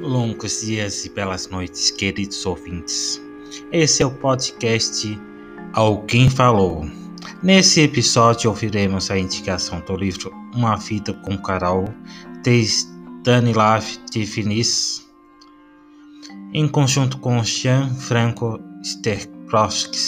Longos dias e belas noites, queridos ouvintes. Esse é o podcast Alguém Falou. Nesse episódio ouviremos a indicação do livro Uma Vida com Carol, de Stanislav Tifinis, em conjunto com Jean Franco Sterkowski.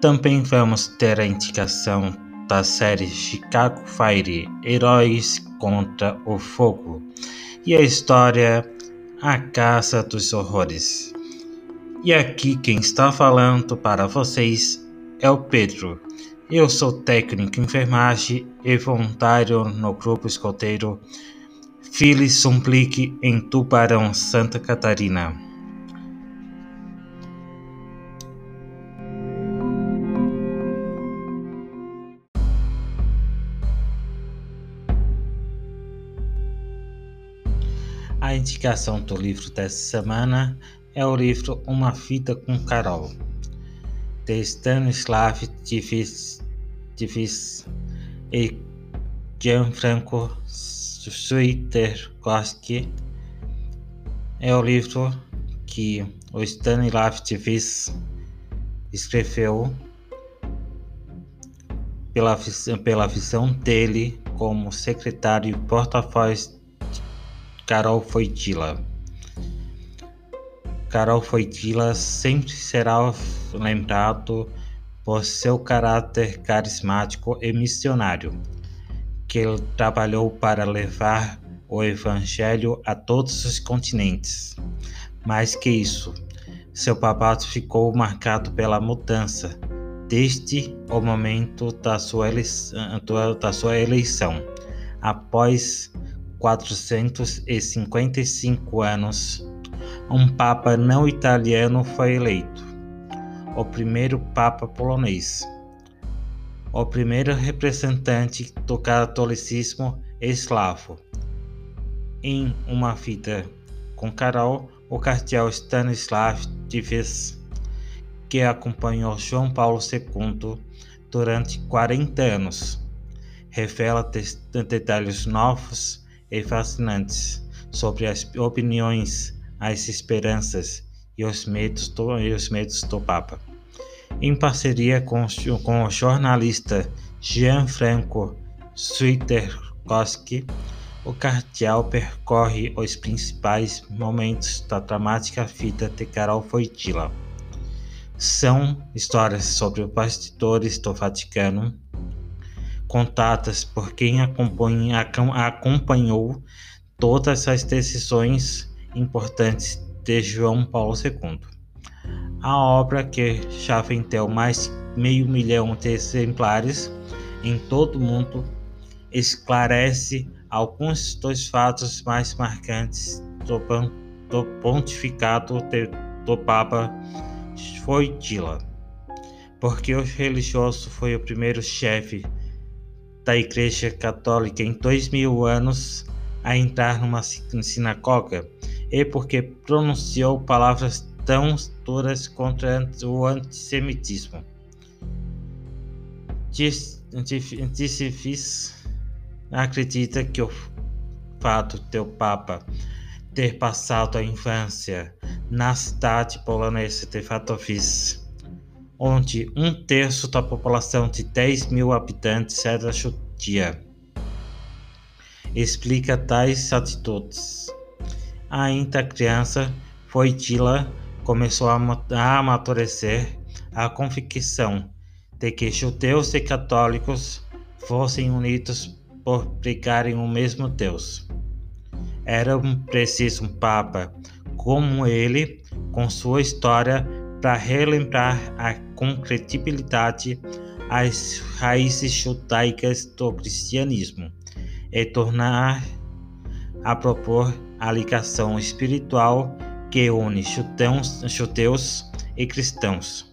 Também vamos ter a indicação da série Chicago Fire Heróis contra o Fogo e a história A Casa dos Horrores. E aqui quem está falando para vocês é o Pedro. Eu sou técnico em enfermagem e voluntário no grupo escoteiro Phyllis Sumplique em Tubarão, Santa Catarina. Indicação do livro dessa semana é o livro Uma Vida com Carol, de Stanislav Tivis e Gianfranco Suiterkowski. É o livro que o Stanislav Tivis escreveu pela, pela visão dele como secretário e porta-voz Carol Foitila. Carol Foitila sempre será lembrado por seu caráter carismático e missionário, que ele trabalhou para levar o Evangelho a todos os continentes. Mais que isso, seu papado ficou marcado pela mudança desde o momento da sua eleição, da sua eleição após 455 anos, um papa não italiano foi eleito, o primeiro papa polonês, o primeiro representante do catolicismo eslavo. Em uma vida com Carol, o cardeal Stanislav Dives, que acompanhou João Paulo II durante 40 anos, revela detalhes novos e fascinantes sobre as opiniões, as esperanças e os medos do, e os medos do Papa. Em parceria com, com o jornalista Gianfranco Suiterkowski, o cardeal percorre os principais momentos da dramática vida de Carol Foitila. São histórias sobre os bastidores do Vaticano, contadas por quem acompanhou todas as decisões importantes de João Paulo II. A obra, que vendeu mais meio milhão de exemplares em todo o mundo, esclarece alguns dos fatos mais marcantes do, do pontificado de, do Papa Wojtyla, porque o religioso foi o primeiro chefe da Igreja Católica em dois mil anos a entrar numa sinagoga e porque pronunciou palavras tão duras contra o antissemitismo. Dissifis acredita que o fato de o Papa ter passado a infância na cidade polonesa de Katowice onde um terço da população de 10 mil habitantes era judia. Explica tais atitudes. Ainda criança, Foitila começou a amadurecer a convicção de que judeus e católicos fossem unidos por pregarem o mesmo Deus. Era preciso um papa como ele, com sua história para relembrar a, com credibilidade as raízes judaicas do cristianismo e tornar a propor a ligação espiritual que une judeus, judeus e cristãos,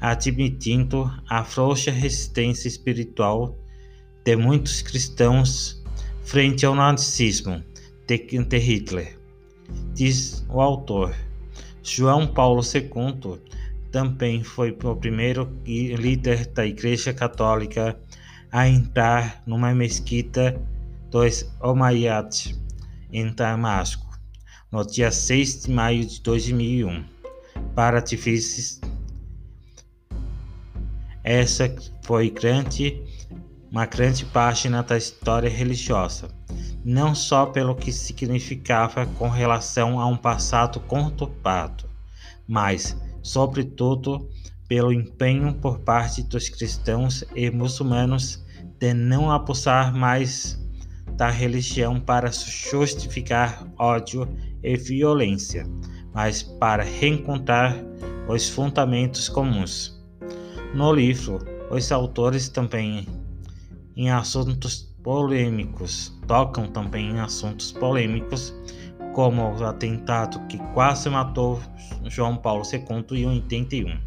admitindo a frouxa resistência espiritual de muitos cristãos frente ao nazismo de Hitler, diz o autor. João Paulo II também foi o primeiro líder da Igreja Católica a entrar numa mesquita dos Omayyads em Damasco no dia 6 de maio de 2001. Para artífices, essa foi grande, uma grande página da história religiosa, não só pelo que significava com relação a um passado conturbado, mas, sobretudo, pelo empenho por parte dos cristãos e muçulmanos de não abusar mais da religião para justificar ódio e violência, mas para reencontrar os fundamentos comuns. No livro, os autores também em assuntos polêmicos tocam também em assuntos polêmicos como o atentado que quase matou João Paulo II em 81.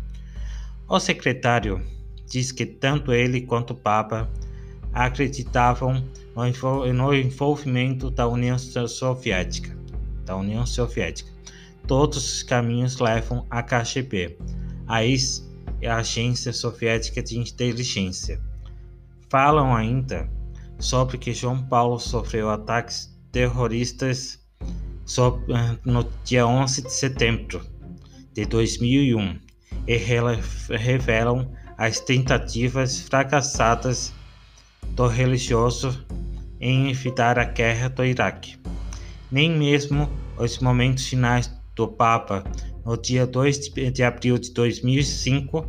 O secretário diz que tanto ele quanto o Papa acreditavam no envolvimento da União Soviética. Da União Soviética. Todos os caminhos levam à KGB, a ex e a Agência Soviética de Inteligência. Falam ainda sobre que João Paulo sofreu ataques terroristas eh, no dia 11 de setembro de 2001 e revelam as tentativas fracassadas do religioso em evitar a guerra do Iraque. Nem mesmo os momentos finais do Papa no dia 2 de abril de 2005,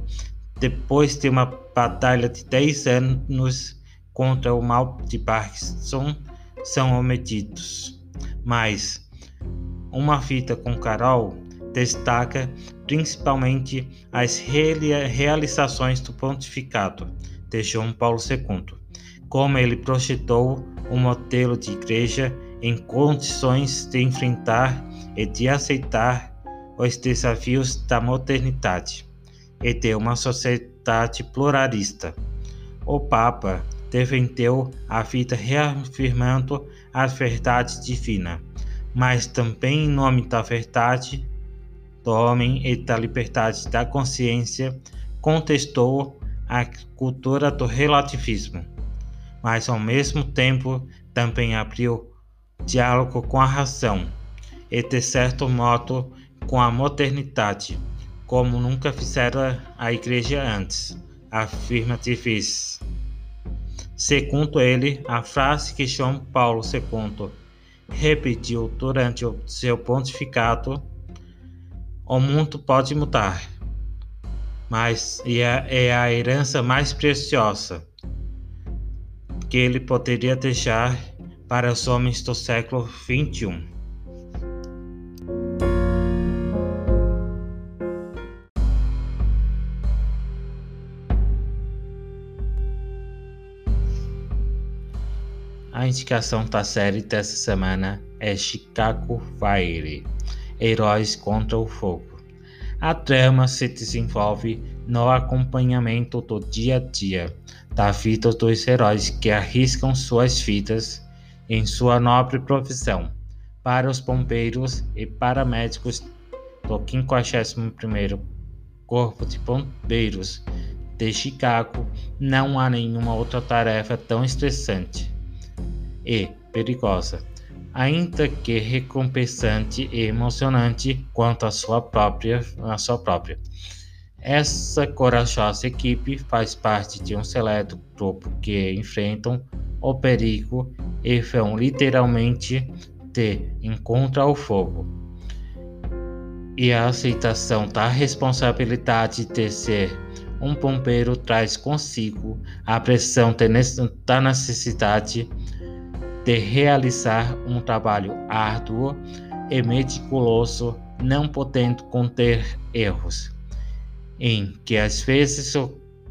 depois de uma batalha de 10 anos contra o mal de Parkinson, são omitidos. Mas uma fita com Carol destaca principalmente as realizações do pontificado de João Paulo II, como ele projetou um modelo de igreja em condições de enfrentar e de aceitar os desafios da modernidade e de uma sociedade pluralista. O Papa defendeu a vida reafirmando a verdade divina, mas também em nome da verdade do homem e da liberdade da consciência, contestou a cultura do relativismo, mas ao mesmo tempo também abriu diálogo com a razão e, de certo modo, com a modernidade, como nunca fizera a Igreja antes, afirma Tivis. Segundo ele, a frase que João Paulo II repetiu durante o seu pontificado: O mundo pode mudar, mas é, é a herança mais preciosa que ele poderia deixar para os homens do século XXI. A indicação da série dessa semana é Chicago Fire Heróis contra o Fogo. A trama se desenvolve no acompanhamento do dia a dia da vida dos heróis que arriscam suas vidas em sua nobre profissão. Para os bombeiros e paramédicos do 51º Corpo de Bombeiros de Chicago, não há nenhuma outra tarefa tão estressante e perigosa, ainda que recompensante e emocionante quanto a sua própria, a sua própria. Essa corajosa equipe faz parte de um seleto grupo que enfrentam o perigo e vão literalmente de encontro ao fogo. E a aceitação da responsabilidade de ser um bombeiro traz consigo a pressão da necessidade de realizar um trabalho árduo e meticuloso, não podendo conter erros, em que às vezes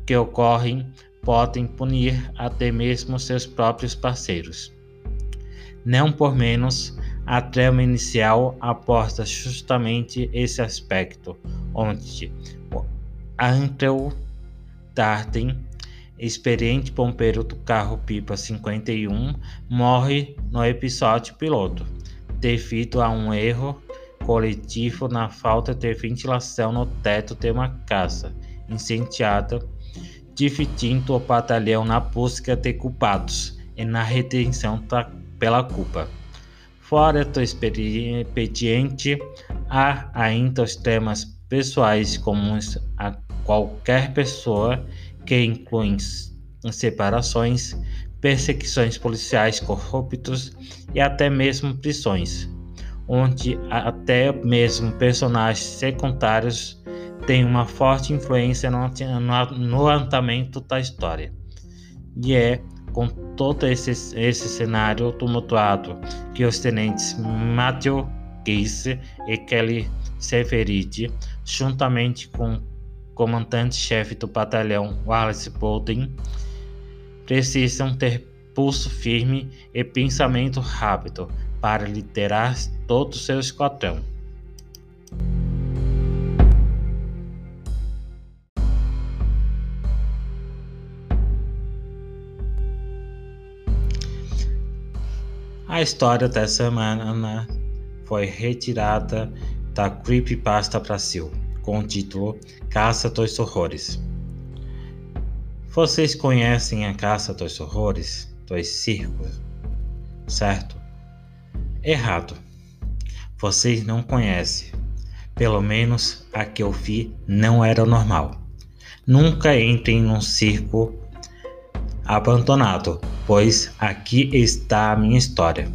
que ocorrem podem punir até mesmo seus próprios parceiros. Não por menos, a trama inicial aposta justamente esse aspecto, onde Andrew Darden experiente bombeiro do carro Pipa 51, morre no episódio piloto, devido a um erro coletivo na falta de ventilação no teto de uma casa incendiada, dividindo o batalhão na busca de culpados e na redenção da, pela culpa. Fora do expediente, há ainda os temas pessoais comuns a qualquer pessoa, que incluem separações, perseguições policiais corruptos e até mesmo prisões, onde até mesmo personagens secundários têm uma forte influência no, andamento da história. E é com todo esse, esse cenário tumultuado que os tenentes Matthew Case e Kelly Severide, juntamente com comandante-chefe do batalhão Wallace Bolden, precisam ter pulso firme e pensamento rápido para liderar todo o seu esquadrão. A história dessa semana foi retirada da Creepypasta Brasil, com o título Caça dos Horrores. Vocês conhecem a Caça dos Horrores dos circos, certo? Errado. Vocês não conhecem. Pelo menos a que eu vi não era normal. Nunca entrem num circo abandonado, pois aqui está a minha história.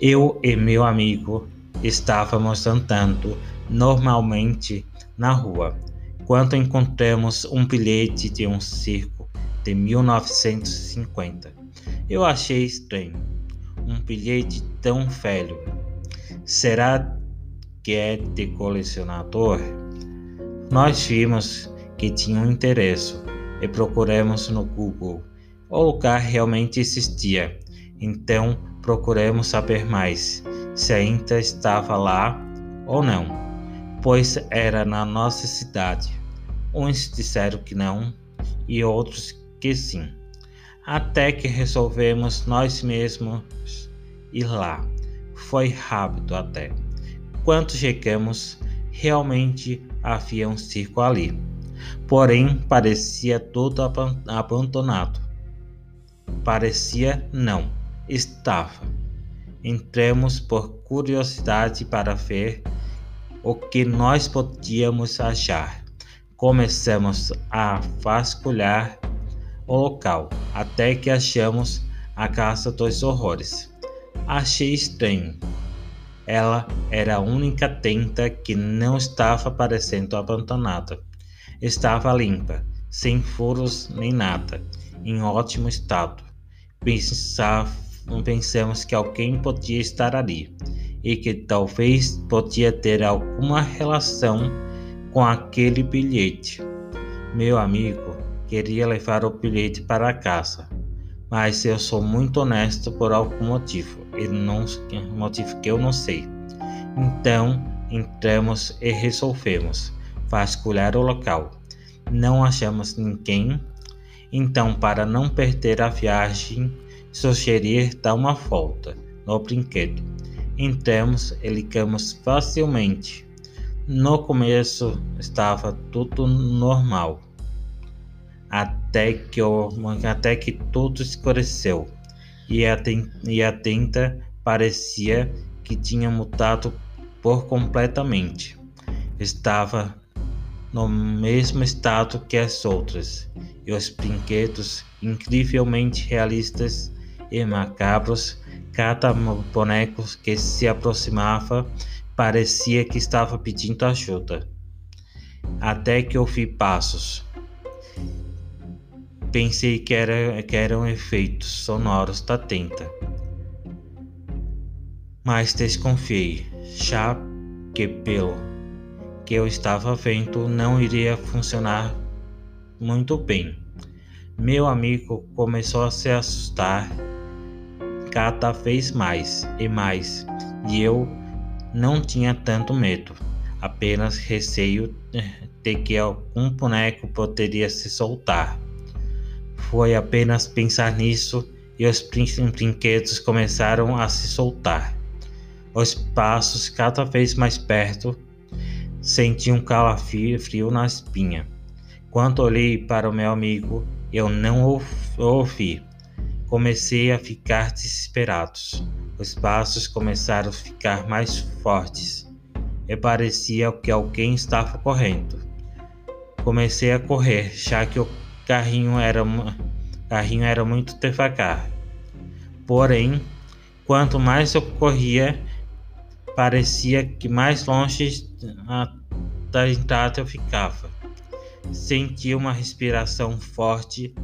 Eu e meu amigo estávamos andando normalmente na rua quando encontramos um bilhete de um circo de 1950. Eu achei estranho. Um bilhete tão velho. Será que é de colecionador? Nós vimos que tinha um interesse e procuramos no Google o lugar realmente existia. Então procuremos saber mais se ainda estava lá ou não, pois era na nossa cidade. Uns disseram que não e outros que sim. Até que resolvemos nós mesmos ir lá. Foi rápido até. Quando chegamos, realmente havia um circo ali. Porém, parecia todo abandonado. Parecia não, estava. Entremos por curiosidade para ver o que nós podíamos achar. Começamos a vasculhar o local até que achamos a Casa dos Horrores. Achei estranho. Ela era a única tenda que não estava parecendo abandonada. Estava limpa, sem furos nem nada em ótimo estado. pensamos que alguém podia estar ali e que talvez podia ter alguma relação com aquele bilhete. Meu amigo queria levar o bilhete para casa, mas eu sou muito honesto por algum motivo, e não motivo que eu não sei. Então entramos e resolvemos vasculhar o local. Não achamos ninguém então, para não perder a viagem, sugerir dar uma volta no brinquedo. Entramos e ligamos facilmente. No começo estava tudo normal, até que, até que tudo escureceu e a, e a tenda parecia que tinha mudado por completamente. Estava no mesmo estado que as outras, e os brinquedos incrivelmente realistas e macabros, cada boneco que se aproximava parecia que estava pedindo ajuda. Até que ouvi passos. Pensei que, era, que eram efeitos sonoros da tenta. Mas desconfiei, já que pelo que eu estava vendo não iria funcionar muito bem. Meu amigo começou a se assustar cada vez mais e mais, e eu não tinha tanto medo, apenas receio de que algum boneco poderia se soltar. Foi apenas pensar nisso e os brinquedos começaram a se soltar. Os passos cada vez mais perto Senti um calafrio na espinha. Quando olhei para o meu amigo, eu não o ouvi. Comecei a ficar desesperado. Os passos começaram a ficar mais fortes e parecia que alguém estava correndo. Comecei a correr, já que o carrinho era, carrinho era muito devagar. Porém, quanto mais eu corria, parecia que mais longe da entrada eu ficava. Senti uma respiração forte,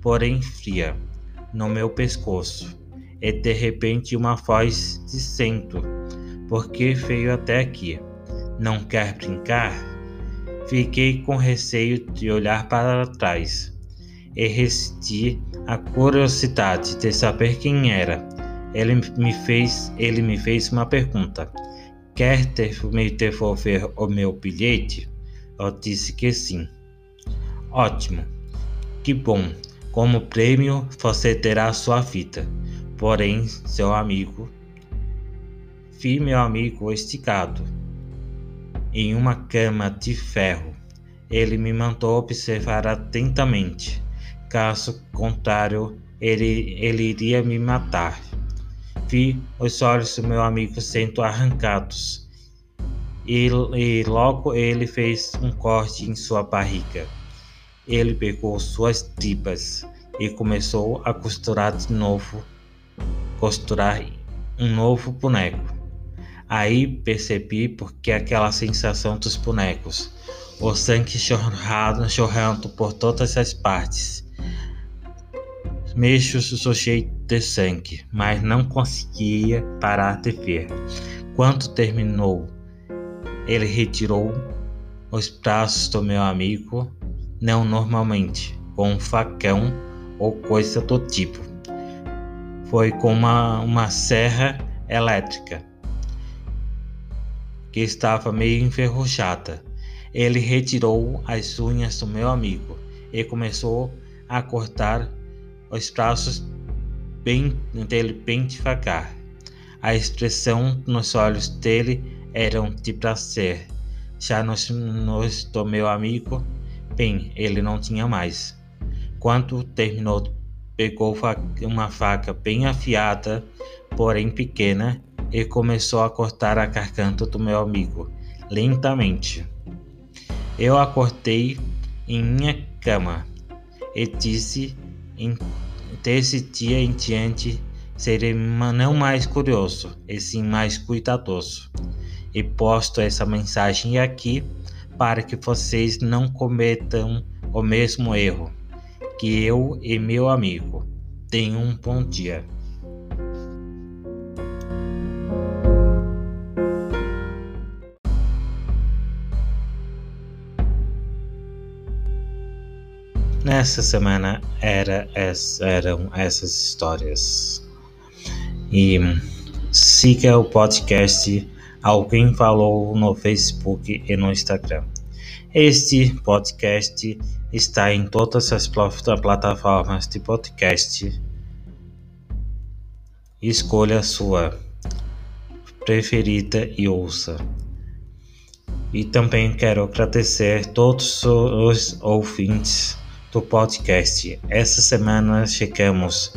porém fria, no meu pescoço, e de repente uma voz dizendo: Por que veio até aqui? Não quer brincar? Fiquei com receio de olhar para trás e resisti a curiosidade de saber quem era. Ele me fez, ele me fez uma pergunta. Quer ter, me devolver o meu bilhete? Eu disse que sim. Ótimo. Que bom. Como prêmio, você terá sua vida. Porém, seu amigo. Vi meu amigo esticado em uma cama de ferro. Ele me mandou observar atentamente. Caso contrário, ele, ele iria me matar. Vi os olhos do meu amigo sendo arrancados. E, e logo ele fez um corte em sua barriga. Ele pegou suas tripas e começou a costurar de novo, costurar um novo boneco. Aí percebi porque aquela sensação dos bonecos, o sangue chorrado, chorrando por todas as partes. Mexo sujei de sangue, mas não conseguia parar de ver. Quando terminou, ele retirou os braços do meu amigo não normalmente, com um facão ou coisa do tipo. Foi com uma, uma serra elétrica que estava meio enferrujada. Ele retirou as unhas do meu amigo e começou a cortar os braços bem, dele bem devagar. A expressão nos olhos dele era de prazer. Já nos, nos do meu amigo Bem, ele não tinha mais. Quando terminou, pegou uma faca bem afiada, porém pequena, e começou a cortar a garganta do meu amigo, lentamente. Eu a cortei em minha cama e disse: desse dia em diante serei não mais curioso, e sim mais cuidadoso. E posto essa mensagem aqui para que vocês não cometam o mesmo erro que eu e meu amigo. Tenham um bom dia. Nessa semana era, eram essas histórias. E siga o podcast Alguém falou no Facebook e no Instagram. Este podcast está em todas as plataformas de podcast. Escolha a sua preferida e ouça. E também quero agradecer todos os ouvintes do podcast. Essa semana chegamos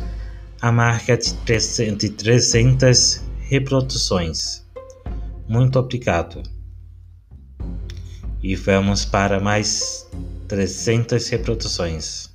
à marca de 300 reproduções. Muito obrigado. E vamos para mais 300 reproduções.